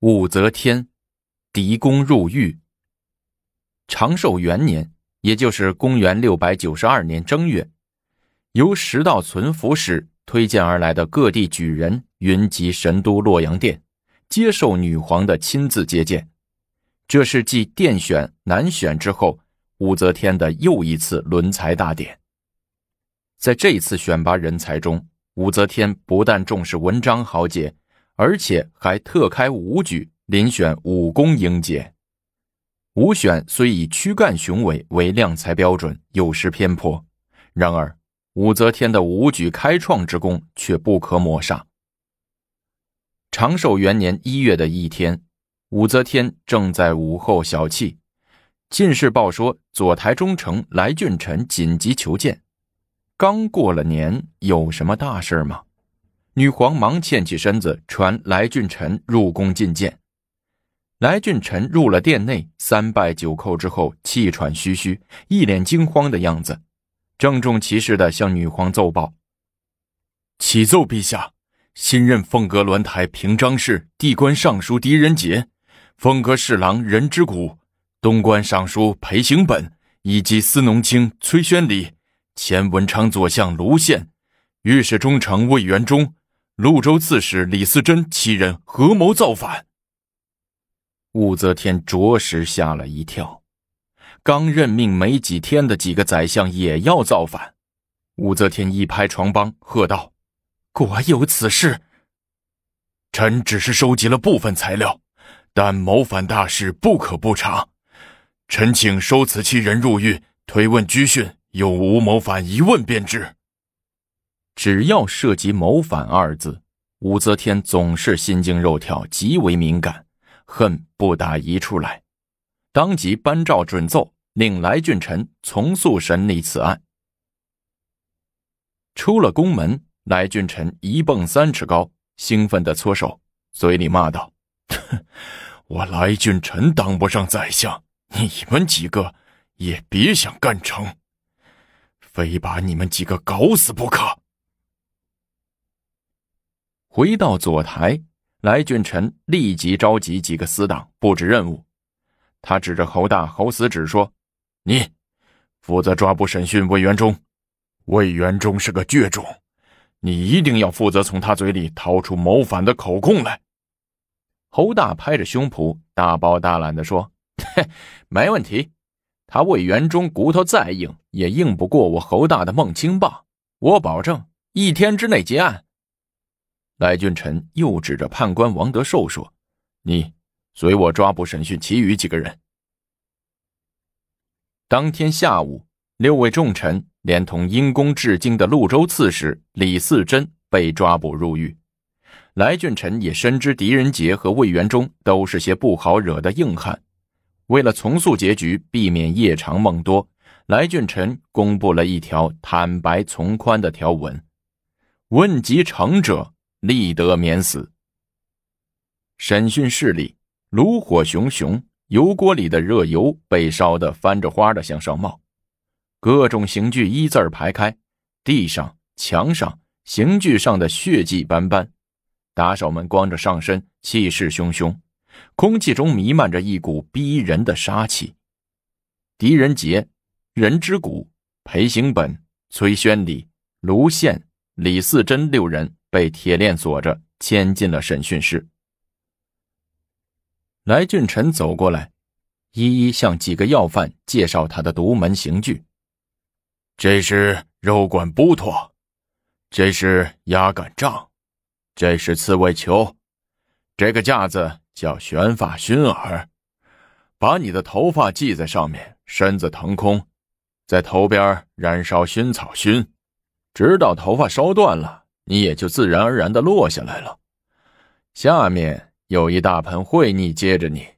武则天，狄公入狱。长寿元年，也就是公元六百九十二年正月，由十道存福使推荐而来的各地举人云集神都洛阳殿，接受女皇的亲自接见。这是继殿选、男选之后，武则天的又一次轮才大典。在这一次选拔人才中，武则天不但重视文章豪杰。而且还特开武举，遴选武功英杰。武选虽以躯干雄伟为量才标准，有失偏颇，然而武则天的武举开创之功却不可抹杀。长寿元年一月的一天，武则天正在午后小憩，进士报说左台中丞来俊臣紧急求见。刚过了年，有什么大事吗？女皇忙欠起身子，传来俊臣入宫觐见。来俊臣入了殿内，三拜九叩之后，气喘吁吁，一脸惊慌的样子，郑重其事的向女皇奏报：“启奏陛下，新任凤阁鸾台平章事、地官尚书狄仁杰，凤阁侍郎任之谷，东关尚书裴行本，以及司农卿崔宣礼，前文昌左相卢宪，御史中丞魏元忠。”潞州刺史李嗣珍七人合谋造反。武则天着实吓了一跳，刚任命没几天的几个宰相也要造反。武则天一拍床帮，喝道：“果有此事！臣只是收集了部分材料，但谋反大事不可不查。臣请收此七人入狱，推问拘讯，有无谋反一问便知。”只要涉及“谋反”二字，武则天总是心惊肉跳，极为敏感，恨不打一处来。当即颁诏准奏，令来俊臣从速审理此案。出了宫门，来俊臣一蹦三尺高，兴奋地搓手，嘴里骂道：“ 我来俊臣当不上宰相，你们几个也别想干成，非把你们几个搞死不可！”回到左台，来俊臣立即召集几个死党布置任务。他指着侯大、侯死指说：“你负责抓捕审讯魏元忠。魏元忠是个倔种，你一定要负责从他嘴里掏出谋反的口供来。”侯大拍着胸脯，大包大揽地说：“嘿，没问题。他魏元忠骨头再硬，也硬不过我侯大的孟青棒。我保证，一天之内结案。”来俊臣又指着判官王德寿说：“你随我抓捕审讯其余几个人。”当天下午，六位重臣连同因公至京的潞州刺史李嗣珍被抓捕入狱。来俊臣也深知狄仁杰和魏元忠都是些不好惹的硬汉，为了从速结局，避免夜长梦多，来俊臣公布了一条坦白从宽的条文：“问及成者。”立得免死。审讯室里炉火熊熊，油锅里的热油被烧得翻着花的向上冒，各种刑具一字排开，地上、墙上刑具上的血迹斑斑，打手们光着上身，气势汹汹，空气中弥漫着一股逼人的杀气。狄仁杰、任之谷、裴行本、崔宣礼、卢宪、李嗣珍六人。被铁链锁着，牵进了审讯室。来俊臣走过来，一一向几个要犯介绍他的独门刑具。这是肉管布托，这是压杆杖，这是刺猬球，这个架子叫悬发熏耳，把你的头发系在上面，身子腾空，在头边燃烧熏草熏，直到头发烧断了。你也就自然而然的落下来了。下面有一大盆秽泥接着你，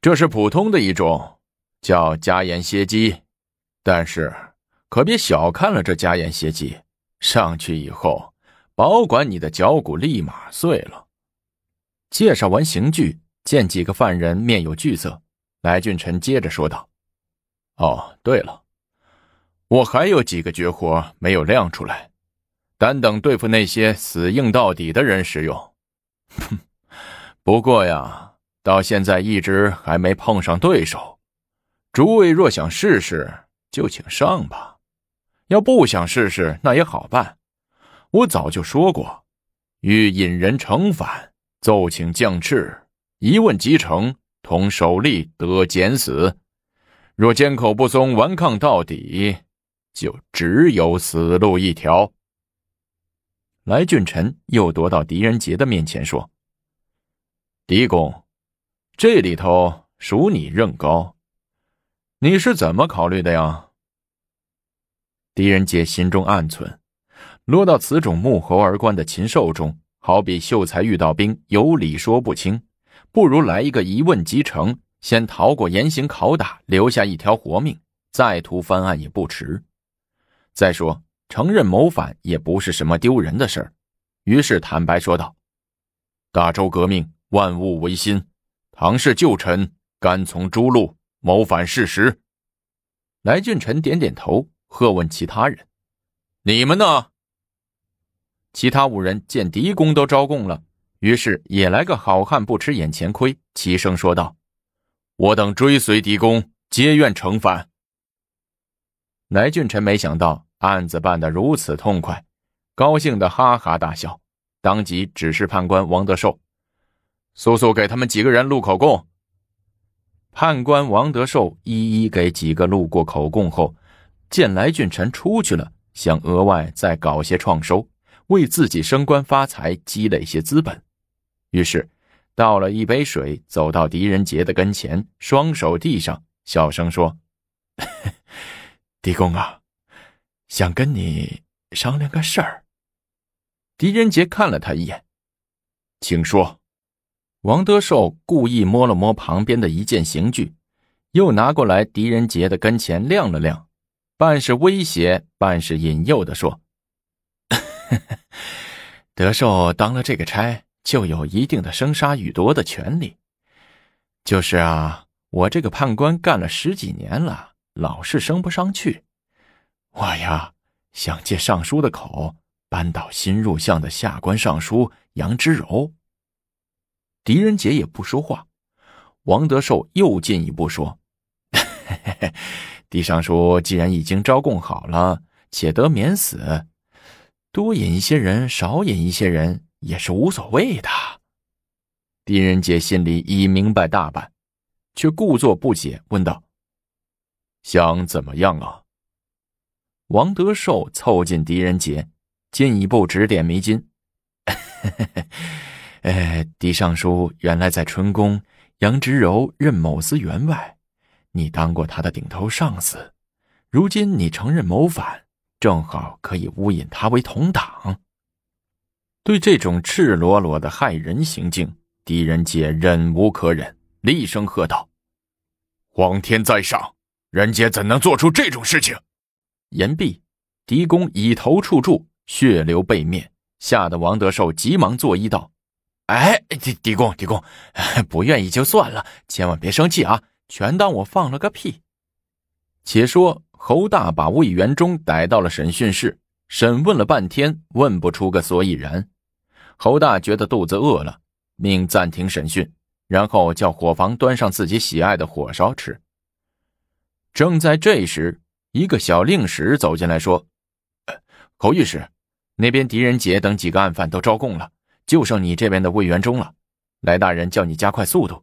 这是普通的一种，叫加盐蝎鸡。但是可别小看了这加盐蝎鸡，上去以后，保管你的脚骨立马碎了。介绍完刑具，见几个犯人面有惧色，来俊臣接着说道：“哦，对了，我还有几个绝活没有亮出来。”单等对付那些死硬到底的人使用，哼，不过呀，到现在一直还没碰上对手。诸位若想试试，就请上吧；要不想试试，那也好办。我早就说过，欲引人成反，奏请降敕，一问即成，同首吏得减死。若缄口不松，顽抗到底，就只有死路一条。来俊臣又踱到狄仁杰的面前说。狄公，这里头属你任高，你是怎么考虑的呀？狄仁杰心中暗忖：落到此种沐猴而观的禽兽中，好比秀才遇到兵，有理说不清，不如来一个一问即成，先逃过严刑拷打，留下一条活命，再图翻案也不迟。再说承认谋反也不是什么丢人的事儿，于是坦白说道：“大周革命。”万物维新，唐氏旧臣甘从诸路谋反事实。来俊臣点点头，喝问其他人：“你们呢？”其他五人见狄公都招供了，于是也来个好汉不吃眼前亏，齐声说道：“我等追随狄公，皆愿成反。”来俊臣没想到案子办得如此痛快，高兴的哈哈大笑，当即指示判官王德寿。速速给他们几个人录口供。判官王德寿一一给几个录过口供后，见来俊臣出去了，想额外再搞些创收，为自己升官发财积累些资本，于是倒了一杯水，走到狄仁杰的跟前，双手递上，小声说：“ 狄公啊，想跟你商量个事儿。”狄仁杰看了他一眼，请说。王德寿故意摸了摸旁边的一件刑具，又拿过来狄仁杰的跟前亮了亮，半是威胁，半是引诱的说：“ 德寿当了这个差，就有一定的生杀予夺的权利。就是啊，我这个判官干了十几年了，老是升不上去。我呀，想借尚书的口，扳倒新入相的下官尚书杨之柔。”狄仁杰也不说话，王德寿又进一步说：“ 狄尚书既然已经招供好了，且得免死，多引一些人，少引一些人也是无所谓的。”狄仁杰心里已明白大半，却故作不解，问道：“想怎么样啊？”王德寿凑近狄仁杰，进一步指点迷津。哎，狄尚书原来在春宫，杨直柔任某司员外，你当过他的顶头上司。如今你承认谋反，正好可以诬引他为同党。对这种赤裸裸的害人行径，狄仁杰忍无可忍，厉声喝道：“皇天在上，人杰怎能做出这种事情？”言毕，狄公以头触柱，血流背面，吓得王德寿急忙作揖道。哎，狄狄公，狄公，不愿意就算了，千万别生气啊！全当我放了个屁。且说侯大把魏元忠逮到了审讯室，审问了半天，问不出个所以然。侯大觉得肚子饿了，命暂停审讯，然后叫伙房端上自己喜爱的火烧吃。正在这时，一个小令史走进来说：“侯御史，那边狄仁杰等几个案犯都招供了。”就剩你这边的魏元忠了，来大人叫你加快速度。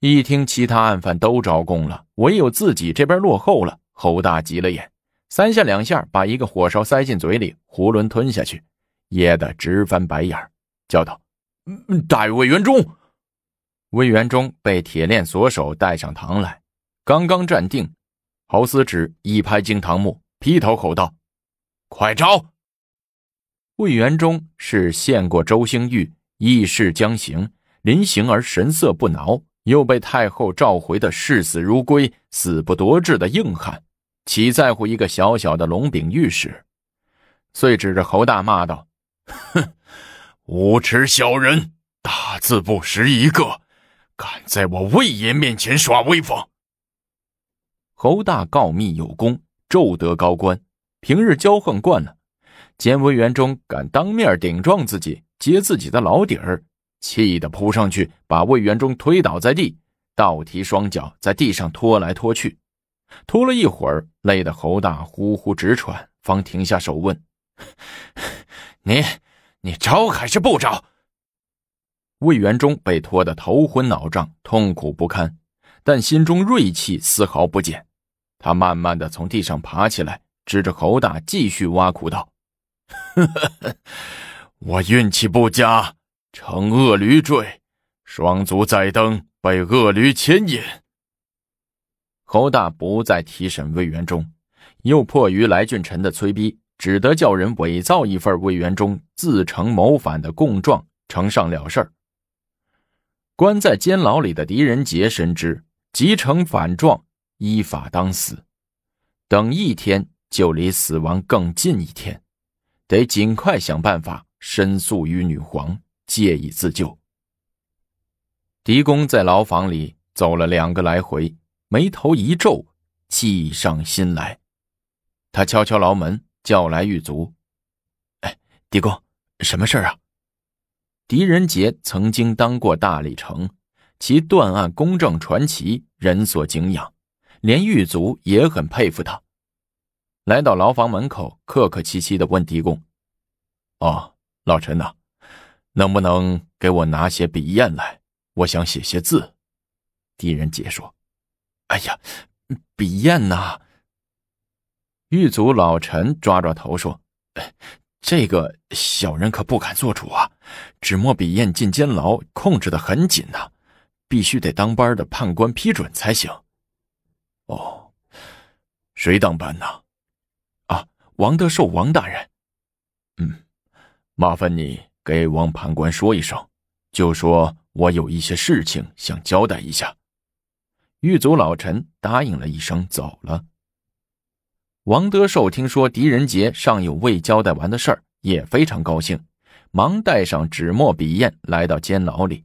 一听其他案犯都招供了，唯有自己这边落后了，侯大急了眼，三下两下把一个火烧塞进嘴里，囫囵吞下去，噎得直翻白眼叫道：“大魏元忠！”魏元忠被铁链锁手带上堂来，刚刚站定，侯思止一拍惊堂木，劈头吼道：“快招！”魏元忠是见过周兴玉义士将行，临行而神色不挠，又被太后召回的视死如归、死不夺志的硬汉，岂在乎一个小小的龙炳御史？遂指着侯大骂道：“哼，无耻小人，大字不识一个，敢在我魏爷面前耍威风！”侯大告密有功，骤得高官，平日骄横惯了。见魏元忠敢当面顶撞自己，揭自己的老底儿，气得扑上去，把魏元忠推倒在地，倒提双脚在地上拖来拖去，拖了一会儿，累得侯大呼呼直喘，方停下手问：“ 你，你招还是不招？”魏元忠被拖得头昏脑胀，痛苦不堪，但心中锐气丝毫不减。他慢慢的从地上爬起来，指着侯大继续挖苦道：“我运气不佳。”乘恶驴坠，双足在蹬，被恶驴牵引。侯大不再提审魏元忠，又迫于来俊臣的催逼，只得叫人伪造一份魏元忠自成谋反的供状，呈上了事儿。关在监牢里的狄仁杰深知，即呈反状，依法当死。等一天，就离死亡更近一天，得尽快想办法申诉于女皇。借以自救。狄公在牢房里走了两个来回，眉头一皱，计上心来。他敲敲牢门，叫来狱卒：“哎，狄公，什么事儿啊？”狄仁杰曾经当过大理丞，其断案公正传奇，人所敬仰，连狱卒也很佩服他。来到牢房门口，客客气气的问狄公：“哦，老陈呐。”能不能给我拿些笔砚来？我想写些字。狄仁杰说：“哎呀，笔砚呐！”狱卒老陈抓抓头说：“这个小人可不敢做主啊！纸墨笔砚进监牢，控制的很紧呐，必须得当班的判官批准才行。”哦，谁当班呢？啊，王德寿王大人。嗯，麻烦你。给王判官说一声，就说我有一些事情想交代一下。狱卒老陈答应了一声，走了。王德寿听说狄仁杰尚有未交代完的事儿，也非常高兴，忙带上纸墨笔砚来到监牢里。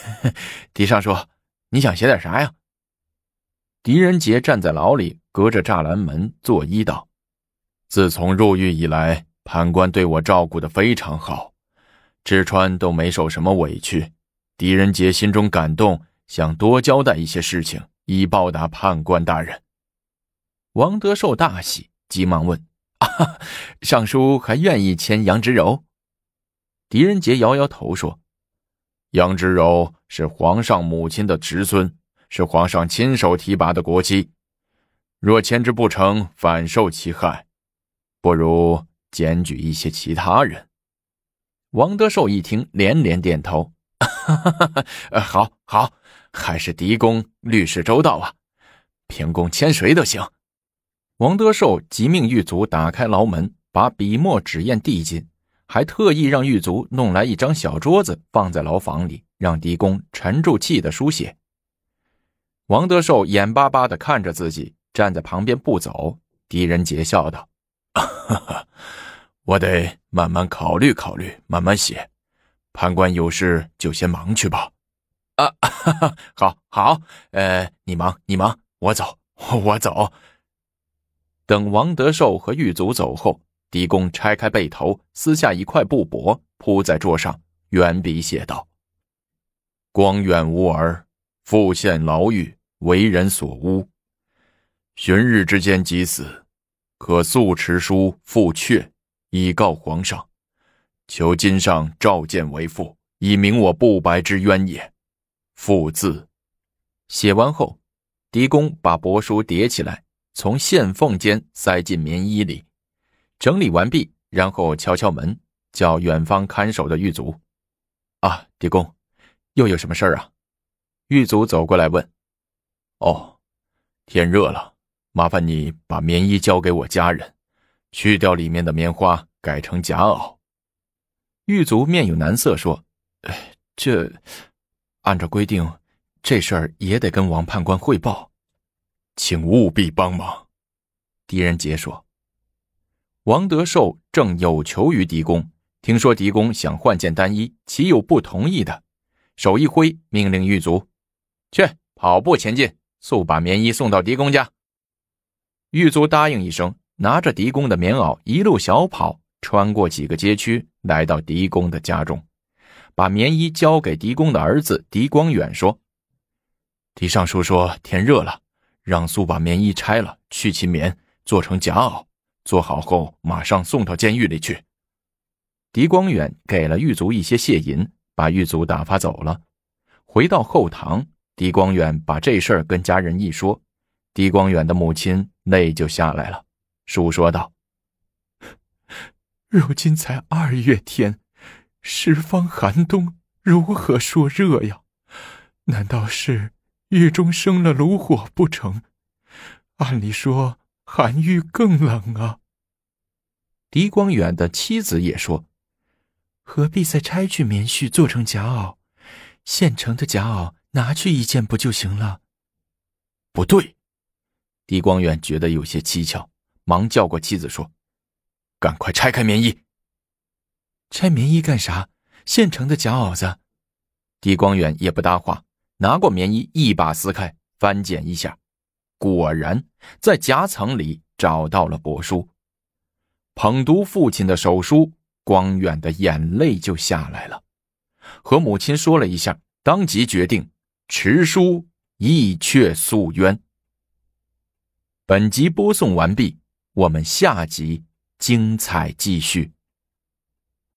狄尚书，你想写点啥呀？狄仁杰站在牢里，隔着栅栏门作揖道：“自从入狱以来，判官对我照顾的非常好。”志川都没受什么委屈，狄仁杰心中感动，想多交代一些事情，以报答判官大人。王德寿大喜，急忙问：“啊，尚书还愿意签杨之柔？”狄仁杰摇摇头说：“杨之柔是皇上母亲的侄孙，是皇上亲手提拔的国戚，若牵之不成，反受其害，不如检举一些其他人。”王德寿一听，连连点头：“ 好，好，还是狄公律师周到啊！凭公签谁都行。”王德寿即命狱卒打开牢门，把笔墨纸砚递进，还特意让狱卒弄来一张小桌子放在牢房里，让狄公沉住气的书写。王德寿眼巴巴的看着自己，站在旁边不走。狄仁杰笑道：“哈哈。”我得慢慢考虑考虑，慢慢写。判官有事就先忙去吧。啊，哈哈好，好，呃，你忙，你忙，我走，我走。等王德寿和狱卒走后，狄公拆开被头，撕下一块布帛，铺在桌上，圆笔写道：“光远无儿，复陷牢狱，为人所诬。旬日之间即死，可速持书复阙。”以告皇上，求今上召见为父，以明我不白之冤也。父字写完后，狄公把帛书叠起来，从线缝间塞进棉衣里，整理完毕，然后敲敲门，叫远方看守的狱卒：“啊，狄公，又有什么事儿啊？”狱卒走过来问：“哦，天热了，麻烦你把棉衣交给我家人。”去掉里面的棉花，改成夹袄。狱卒面有难色说：“哎，这按照规定，这事儿也得跟王判官汇报，请务必帮忙。”狄仁杰说：“王德寿正有求于狄公，听说狄公想换件单衣，岂有不同意的？手一挥，命令狱卒：去跑步前进，速把棉衣送到狄公家。”狱卒答应一声。拿着狄公的棉袄，一路小跑，穿过几个街区，来到狄公的家中，把棉衣交给狄公的儿子狄光远，说：“狄尚书说天热了，让速把棉衣拆了，去其棉，做成夹袄，做好后马上送到监狱里去。”狄光远给了狱卒一些谢银，把狱卒打发走了。回到后堂，狄光远把这事儿跟家人一说，狄光远的母亲泪就下来了，述说道：“如今才二月天，十方寒冬，如何说热呀？难道是狱中生了炉火不成？按理说寒狱更冷啊。”狄光远的妻子也说。何必再拆去棉絮做成夹袄？现成的夹袄拿去一件不就行了？不对，狄光远觉得有些蹊跷，忙叫过妻子说：“赶快拆开棉衣。”拆棉衣干啥？现成的夹袄子。狄光远也不搭话，拿过棉衣一把撕开，翻检一下，果然在夹层里找到了帛书，捧读父亲的手书。光远的眼泪就下来了，和母亲说了一下，当即决定持书意却诉冤。本集播送完毕，我们下集精彩继续。